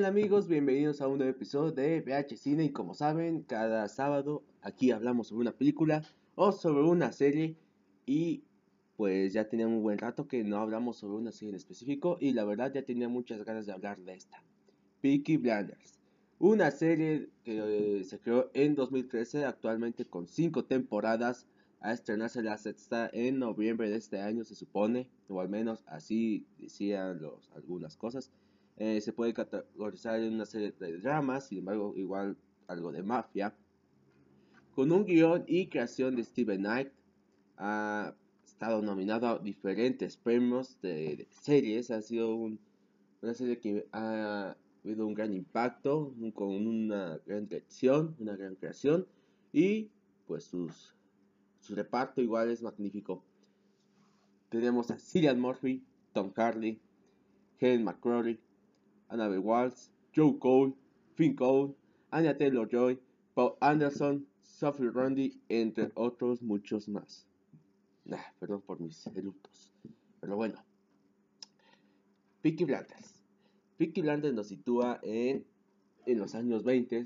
tal amigos? Bienvenidos a un nuevo episodio de VH Cine y como saben, cada sábado aquí hablamos sobre una película o sobre una serie y pues ya tenía un buen rato que no hablamos sobre una serie en específico y la verdad ya tenía muchas ganas de hablar de esta. Peaky Blinders, una serie que eh, se creó en 2013 actualmente con 5 temporadas a estrenarse la sexta en noviembre de este año se supone, o al menos así decían los, algunas cosas. Eh, se puede categorizar en una serie de dramas, sin embargo, igual algo de mafia. Con un guion y creación de Steven Knight, ha estado nominado a diferentes premios de, series. Ha sido una serie que ha habido un gran impacto, con una gran dirección, una gran creación y pues sus, su reparto igual es magnífico. Tenemos a Cillian Murphy, Tom Harley, Helen McCrory, Annabelle Waltz, Joe Cole, Finn Cole, Anya Taylor-Joy, Paul Anderson, Sophie Rundy, entre otros muchos más. perdón por mis eructos. Pero bueno. Peaky Blinders. Peaky Blinders nos sitúa en, en los años 20,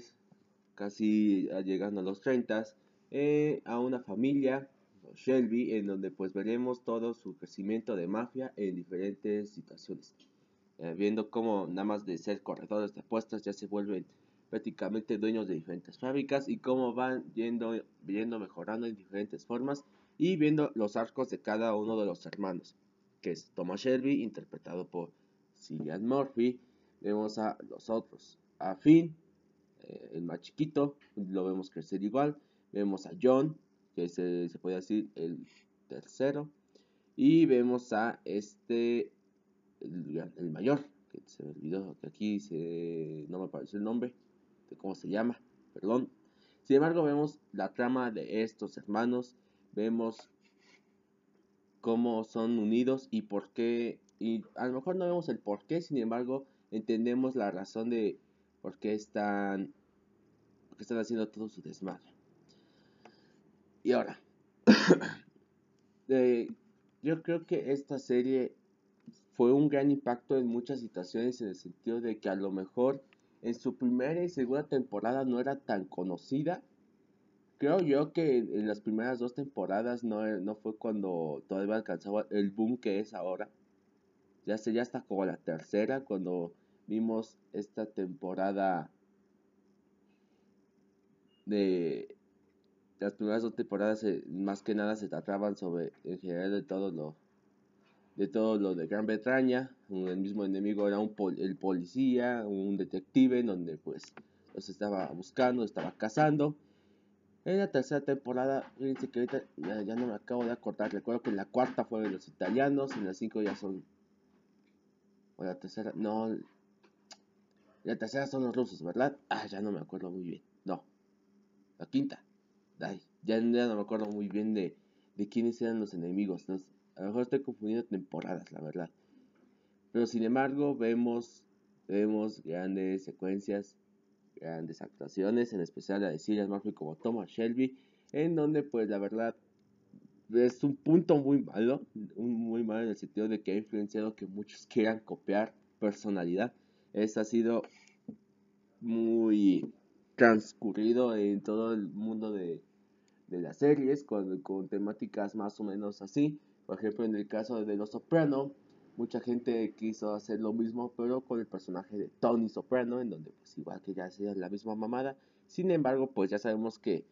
casi llegando a los 30, eh, a una familia, Shelby, en donde pues veremos todo su crecimiento de mafia en diferentes situaciones. Eh, viendo cómo nada más de ser corredores de apuestas ya se vuelven prácticamente dueños de diferentes fábricas y cómo van yendo, yendo mejorando en diferentes formas y viendo los arcos de cada uno de los hermanos, que es Thomas Shelby, interpretado por Cillian Murphy, vemos a los otros, a Finn, eh, el más chiquito, lo vemos crecer igual, vemos a John, que se, se puede decir el tercero, y vemos a este el, mayor, que se me olvidó, que aquí se, no me apareció el nombre de cómo se llama, perdón. Sin embargo, vemos la trama de estos hermanos, vemos cómo son unidos y por qué, y a lo mejor no vemos el por qué, sin embargo, entendemos la razón de por qué están, por qué están haciendo todo su desmadre. Y ahora, eh, yo creo que esta serie fue un gran impacto en muchas situaciones en el sentido de que a lo mejor en su primera y segunda temporada no era tan conocida. Creo yo que en las primeras dos temporadas no, no fue cuando todavía alcanzaba el boom que es ahora. Ya sería hasta como la tercera cuando vimos esta temporada de las primeras dos temporadas eh, más que nada se trataban sobre en general de todo lo de todo lo de Gran Bretaña. El mismo enemigo era un el policía, un detective, en donde pues los estaba buscando, estaba cazando. En la tercera temporada, fíjense que ahorita ya, no me acabo de acordar. Recuerdo que en la cuarta fue los italianos, en la cinco ya son. O la tercera, no. La tercera son los rusos, ¿verdad? Ah, ya no me acuerdo muy bien. No. La quinta. Ay, ya, no me acuerdo muy bien de, de quiénes eran los enemigos. A lo mejor estoy confundiendo temporadas, la verdad. Pero sin embargo, vemos, vemos grandes secuencias, grandes actuaciones, en especial la de Cillian Murphy como Thomas Shelby, en donde pues la verdad es un punto muy malo, muy malo en el sentido de que ha influenciado que muchos quieran copiar personalidad. Eso ha sido muy transcurrido en todo el mundo de, de las series, con, con temáticas más o menos así. Por ejemplo, en el caso de Los Soprano, mucha gente quiso hacer lo mismo, pero con el personaje de Tony Soprano, en donde pues igual que ya sea la misma mamada. Sin embargo, pues ya sabemos que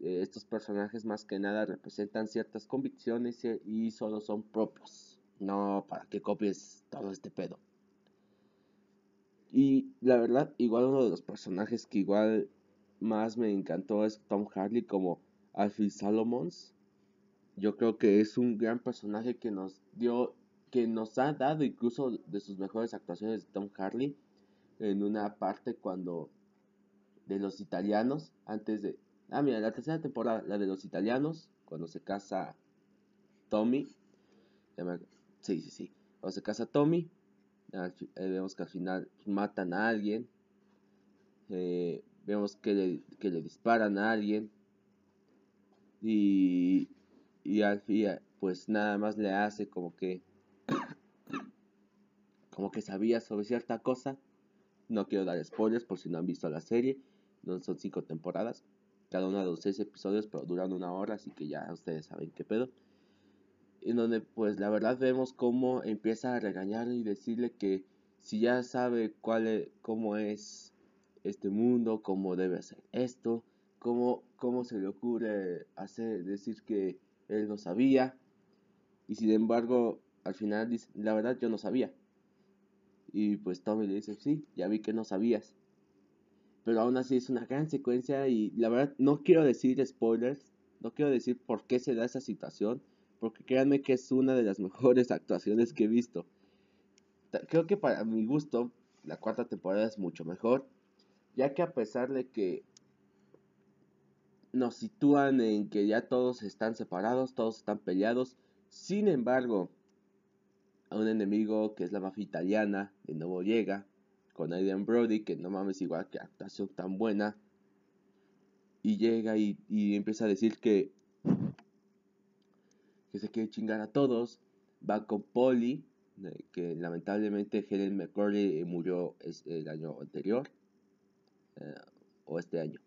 eh, estos personajes más que nada representan ciertas convicciones y solo son propios. No para que copies todo este pedo. Y la verdad, igual uno de los personajes que igual más me encantó es Tom Harley como Alfie Salomons yo creo que es un gran personaje que nos dio, que nos ha dado incluso de sus mejores actuaciones de Tom Harley en una parte cuando de los italianos, antes de, ah mira, la tercera temporada, la de los italianos, cuando se casa Tommy, sí, sí, sí, cuando se casa Tommy, vemos que al final matan a alguien, eh, vemos que le, que le disparan a alguien, y y al pues nada más le hace como que como que sabía sobre cierta cosa No quiero dar spoilers por si no han visto la serie. No son cinco temporadas. Cada una de los seis episodios, pero duran una hora, así que ya ustedes saben qué pedo. En donde pues la verdad vemos cómo empieza a regañar y decirle que si ya sabe cuál es, cómo es este mundo, cómo debe hacer esto, cómo, cómo se le ocurre hacer, decir que él no sabía. Y sin embargo, al final dice, la verdad yo no sabía. Y pues Tommy le dice, sí, ya vi que no sabías. Pero aún así es una gran secuencia y la verdad no quiero decir spoilers, no quiero decir por qué se da esa situación, porque créanme que es una de las mejores actuaciones que he visto. Creo que para mi gusto la cuarta temporada es mucho mejor, ya que a pesar de que nos sitúan en que ya todos están separados, todos están peleados, sin embargo, a un enemigo que es la mafia italiana de nuevo llega con Adrian Brody, que no mames igual que actuación tan buena, y llega y, empieza a decir que, que se quiere chingar a todos, va con Polly, que lamentablemente Helen McCurdy murió el año anterior, eh, o este año.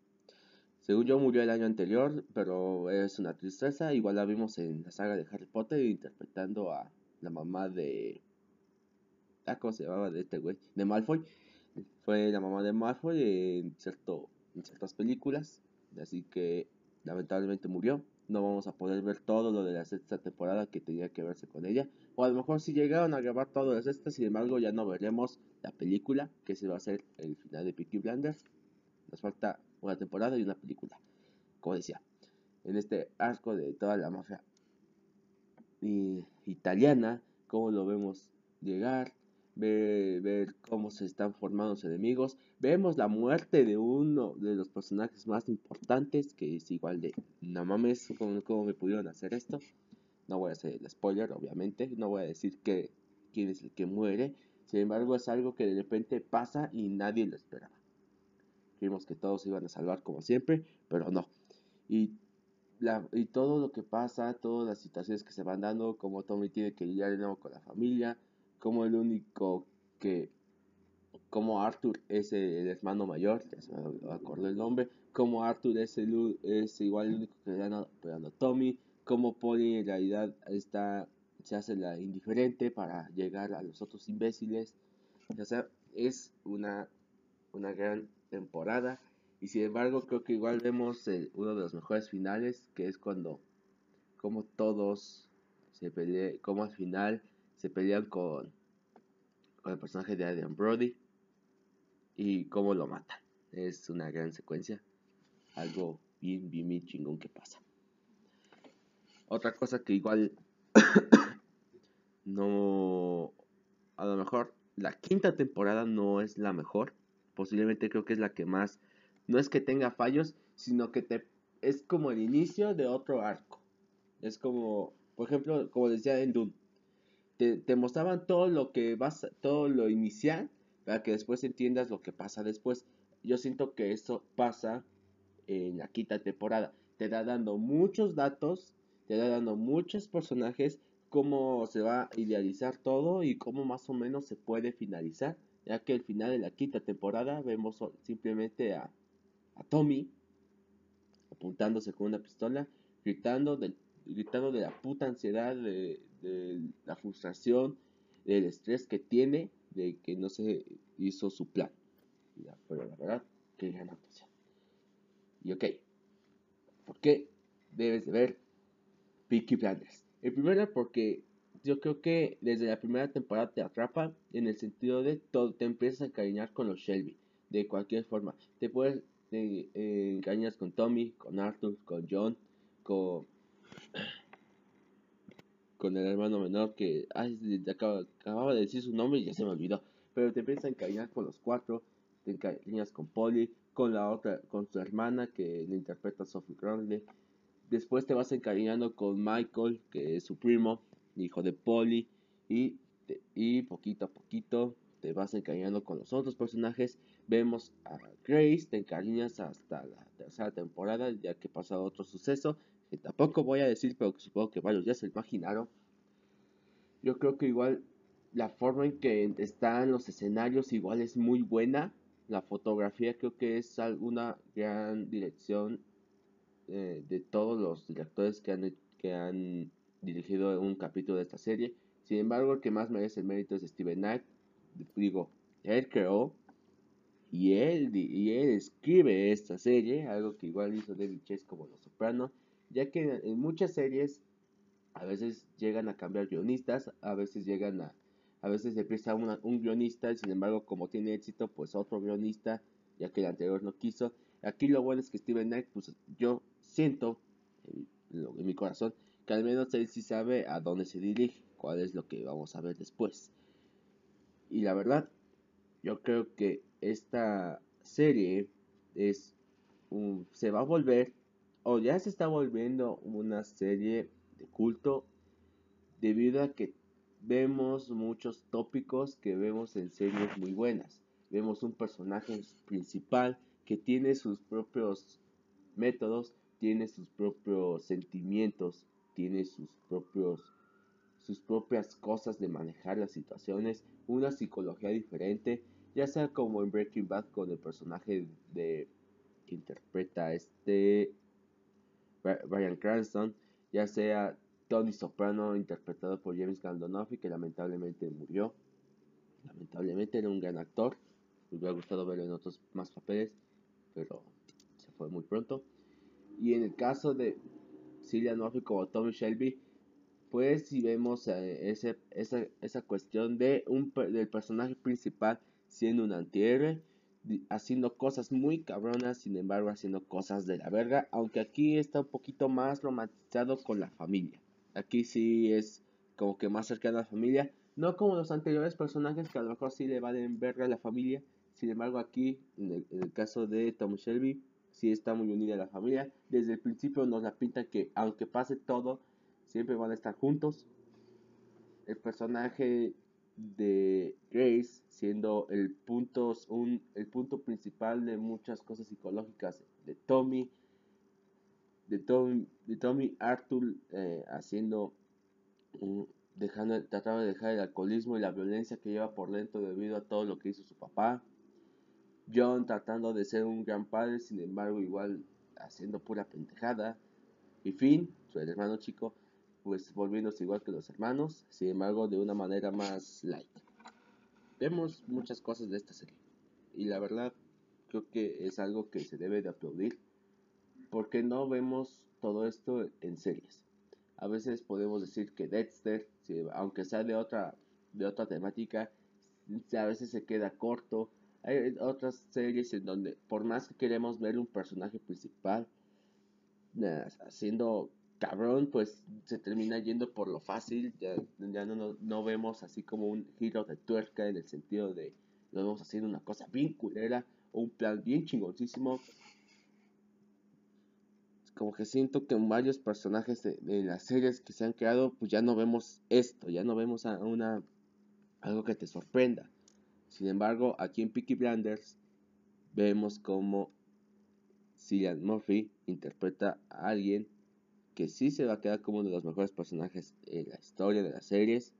Según yo murió el año anterior, pero es una tristeza. Igual la vimos en la saga de Harry Potter interpretando a la mamá de... Ah, ¿cómo se llamaba de este güey? De Malfoy. Fue la mamá de Malfoy en, cierto, en ciertas películas. Así que lamentablemente murió. No vamos a poder ver todo lo de la sexta temporada que tenía que verse con ella. O a lo mejor si llegaron a grabar todo la sexta, sin embargo ya no veremos la película que se va a hacer el final de Peaky Blinders. Nos falta una temporada y una película. Como decía, en este arco de toda la mafia italiana, cómo lo vemos llegar, ver, ver, cómo se están formando los enemigos. Vemos la muerte de uno de los personajes más importantes, que es igual de, no mames, ¿cómo, me pudieron hacer esto? No voy a hacer el spoiler, obviamente, no voy a decir que, quién es el que muere. Sin embargo, es algo que de repente pasa y nadie lo esperaba. Creímos que todos iban a salvar como siempre, pero no. Y, la, y todo lo que pasa, todas las situaciones que se van dando, como Tommy tiene que lidiar de nuevo con la familia, como el único que, como Arthur es el, hermano mayor, ya se me acordó el nombre, como Arthur es, el, es igual el único que le dan a Tommy, como Polly en realidad está, se hace la indiferente para llegar a los otros imbéciles. O sea, es una, una gran temporada. Y sin embargo, creo que igual vemos uno de los mejores finales, que es cuando, como todos se pelean, como al final se pelean con, con el personaje de Adrian Brody y cómo lo matan. Es una gran secuencia, algo bien, bien, bien chingón que pasa. Otra cosa que igual no, a lo mejor la quinta temporada no es la mejor posiblemente creo que es la que más, no es que tenga fallos, sino que te, es como el inicio de otro arco. Es como, por ejemplo, como decía en Dune, te, mostraban todo lo que vas, todo lo inicial, para que después entiendas lo que pasa después. Yo siento que eso pasa en la quinta temporada. Te da dando muchos datos, te da dando muchos personajes, cómo se va a idealizar todo y cómo más o menos se puede finalizar ya que al final de la quinta temporada vemos simplemente a, a Tommy apuntándose con una pistola, gritando, gritando de la puta ansiedad, de, la frustración, del estrés que tiene de que no se hizo su plan. pero la verdad, qué gran actuación. Y ok, ¿por qué debes de ver Peaky Blinders? El primero porque yo creo que desde la primera temporada te atrapa en el sentido de todo, te empiezas a encariñar con los Shelby, de cualquier forma. Te puedes te, eh, con Tommy, con Arthur, con John, con, con el hermano menor que ay, acababa de decir su nombre y ya se me olvidó. Pero te empiezas a encariñar con los cuatro, te encariñas con Polly, con la otra, con su hermana que le interpreta Sophie Crowley. Después te vas encariñando con Michael, que es su primo, hijo de Polly, y, y poquito a poquito te vas encariñando con los otros personajes. Vemos a Grace, te encariñas hasta la tercera temporada, ya que pasa otro suceso, que tampoco voy a decir, pero que supongo que varios ya se imaginaron. Yo creo que igual la forma en que están los escenarios igual es muy buena. La fotografía creo que es alguna gran dirección eh, de todos los directores que han, que han dirigido un capítulo de esta serie. Sin embargo, el que más merece el mérito es Steven Knight. Digo, él creó y él, y él escribe esta serie, algo que igual hizo David Chase como Los Soprano, ya que en muchas series a veces llegan a cambiar guionistas, a veces llegan a, a veces empieza un guionista y sin embargo como tiene éxito, pues otro guionista, ya que el anterior no quiso. Aquí lo bueno es que Steven Knight, pues yo siento en, mi corazón que al menos él sí sabe a dónde se dirige, cuál es lo que vamos a ver después. Y la verdad, yo creo que esta serie es un, se va a volver o ya se está volviendo una serie de culto debido a que vemos muchos tópicos que vemos en series muy buenas. Vemos un personaje principal que tiene sus propios métodos, tiene sus propios sentimientos, tiene sus propios sus propias cosas de manejar las situaciones, una psicología diferente, ya sea como en Breaking Bad con el personaje de que interpreta este Brian Cranston, ya sea Tony Soprano interpretado por James Gandolfini que lamentablemente murió. Lamentablemente era un gran actor, me hubiera gustado verlo en otros más papeles, pero se fue muy pronto. Y en el caso de Cillian Murphy como Tommy Shelby, pues si vemos eh, esa, esa cuestión de un, del personaje principal siendo un antihéroe, haciendo cosas muy cabronas, sin embargo haciendo cosas de la verga, aunque aquí está un poquito más romantizado con la familia. Aquí sí es como que más cercano a la familia, no como los anteriores personajes que a lo mejor sí le valen verga a la familia, sin embargo aquí, en el, caso de Tom Shelby, sí está muy unida la familia. Desde el principio nos la pinta que aunque pase todo, siempre van a estar juntos. El personaje de Grace siendo el punto, un, el punto principal de muchas cosas psicológicas de Tommy, de Tommy, de Tommy Arthur eh, haciendo, dejando, tratando de dejar el alcoholismo y la violencia que lleva por dentro debido a todo lo que hizo su papá. John tratando de ser un gran padre, sin embargo igual haciendo pura pendejada. Y Finn, su hermano chico, pues volviéndose igual que los hermanos, sin embargo de una manera más light. Vemos muchas cosas de esta serie y la verdad creo que es algo que se debe de aplaudir porque no vemos todo esto en series. A veces podemos decir que Dexter, aunque sea de otra, de otra temática, a veces se queda corto hay otras series en donde por más que queremos ver un personaje principal haciendo cabrón, pues se termina yendo por lo fácil, ya, ya no, no, vemos así como un giro de tuerca en el sentido de lo vamos haciendo una cosa bien culera o un plan bien chingoncísimo. Como que siento que en varios personajes de, de, las series que se han creado, pues ya no vemos esto, ya no vemos a una algo que te sorprenda. Sin embargo, aquí en Peaky Blinders vemos como Cillian Murphy interpreta a alguien que sí se va a quedar como uno de los mejores personajes en la historia de las series.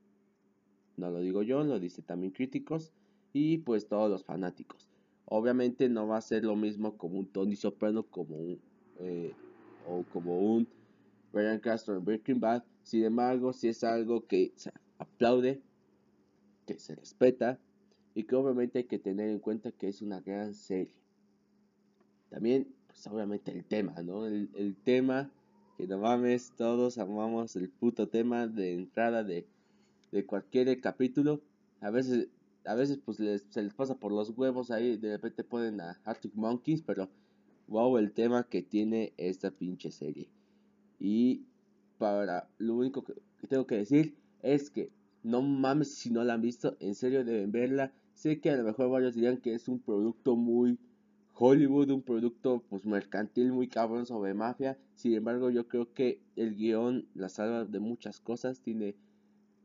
No lo digo yo, lo dice también críticos y pues todos los fanáticos. Obviamente no va a ser lo mismo como un Tony Soprano como un eh, o como un Brian Castro en Breaking Bad. Sin embargo, si es algo que se aplaude, que se respeta y que obviamente hay que tener en cuenta que es una gran serie. También, pues obviamente el tema, ¿no? El, tema que no mames, todos amamos el puto tema de entrada de, de cualquier capítulo. A veces, a veces pues se les pasa por los huevos ahí, de repente ponen a Arctic Monkeys, pero wow el tema que tiene esta pinche serie. Y para lo único que tengo que decir es que no mames si no la han visto, en serio deben verla. Sé que a lo mejor varios dirían que es un producto muy Hollywood, un producto pues mercantil muy cabrón sobre mafia. Sin embargo, yo creo que el guion la salva de muchas cosas. Tiene,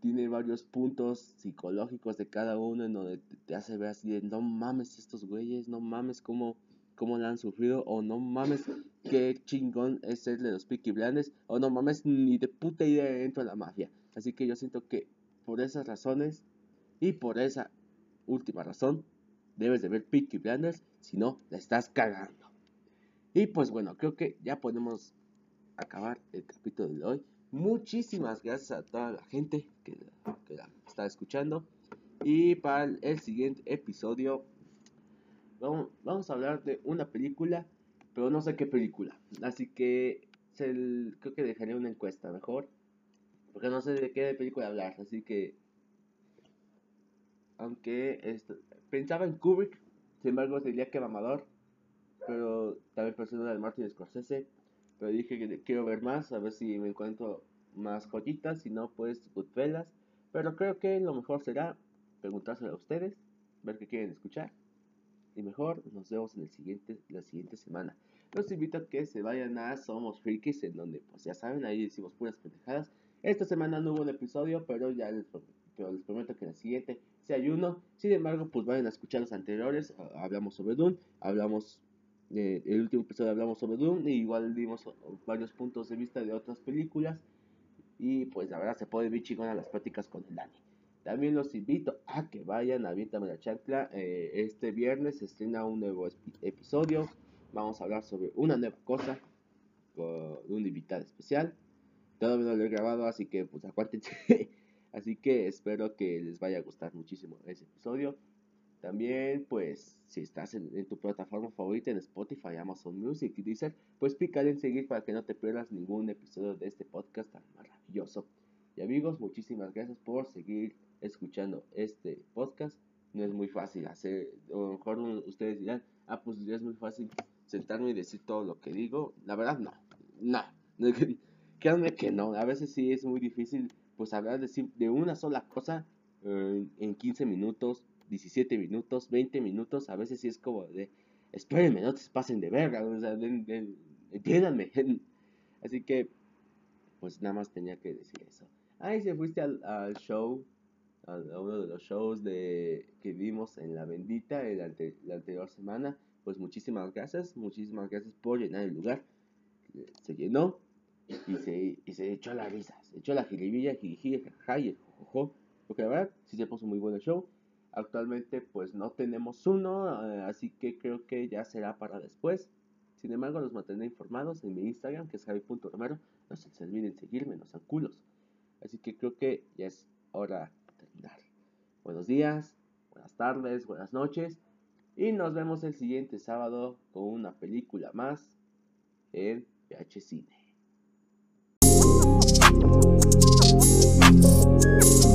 tiene varios puntos psicológicos de cada uno en donde te, hace ver así de no mames estos güeyes, no mames cómo, cómo la han sufrido, o no mames qué chingón es ser de los Peaky Blinders, o no mames ni de puta idea dentro de la mafia. Así que yo siento que por esas razones Y por esa última razón, debes de ver Peaky Blinders, si no, la estás cagando. Y pues bueno, creo que ya podemos acabar el capítulo de hoy. Muchísimas gracias a toda la gente que, la está escuchando. Y para el siguiente episodio vamos, a hablar de una película, pero no sé qué película. Así que creo que dejaré una encuesta mejor. Porque no sé de qué película hablar. Así que... Aunque pensaba en Kubrick, sin embargo diría que mamador. Pero también pensé en de Martin Scorsese. Pero dije que quiero ver más, a ver si me encuentro más joyitas. Si no, pues Goodfellas. Pero creo que lo mejor será preguntárselo a ustedes, ver qué quieren escuchar. Y mejor nos vemos en la siguiente semana. Los invito a que se vayan a Somos Frikis, en donde, pues ya saben, ahí decimos puras pendejadas. Esta semana no hubo un episodio, pero ya les, pero les prometo que en la siguiente si hay uno. Sin embargo, pues vayan a escuchar los anteriores. Hablamos sobre Doom, hablamos eh, el último episodio hablamos sobre Doom y igual dimos varios puntos de vista de otras películas y pues la verdad se puede ver chingón a las prácticas con el Dani. También los invito a que vayan a Aviéntame la Chancla. Eh, este viernes se estrena un nuevo episodio. Vamos a hablar sobre una nueva cosa con un invitado especial. Todavía no lo he grabado, así que pues acuérdense. así que espero que les vaya a gustar muchísimo ese episodio. También, pues, si estás en, tu plataforma favorita en Spotify, Amazon Music y Deezer, pues pícale en seguir para que no te pierdas ningún episodio de este podcast tan maravilloso. Y amigos, muchísimas gracias por seguir escuchando este podcast. No es muy fácil hacer, o a lo mejor ustedes dirán, ah, pues ya es muy fácil sentarme y decir todo lo que digo. La verdad, no, no. Créanme que no, a veces sí es muy difícil, pues hablar de, de una sola cosa eh, en 15 minutos, 17 minutos, 20 minutos. A veces sí es como de, espérenme, no te pasen de verga, o entiéndanme. Así que, pues nada más tenía que decir eso. Ay, se fuiste al, show a, uno de los shows de, que vimos en La Bendita la anterior semana. Pues muchísimas gracias, muchísimas gracias por llenar el lugar. Se llenó y se, y se echó la risa, se echó la jiribilla, jiriji, jajaja, jojo. Porque la verdad, sí se puso muy bueno el show. Actualmente pues no tenemos uno, eh, así que creo que ya será para después. Sin embargo, los mantendré informados en mi Instagram, que es javi.romero. No se olviden seguirme, no sean culos. Así que creo que ya es hora Buenos días, buenas tardes, buenas noches y nos vemos el siguiente sábado con una película más en PH Cine. Thank you.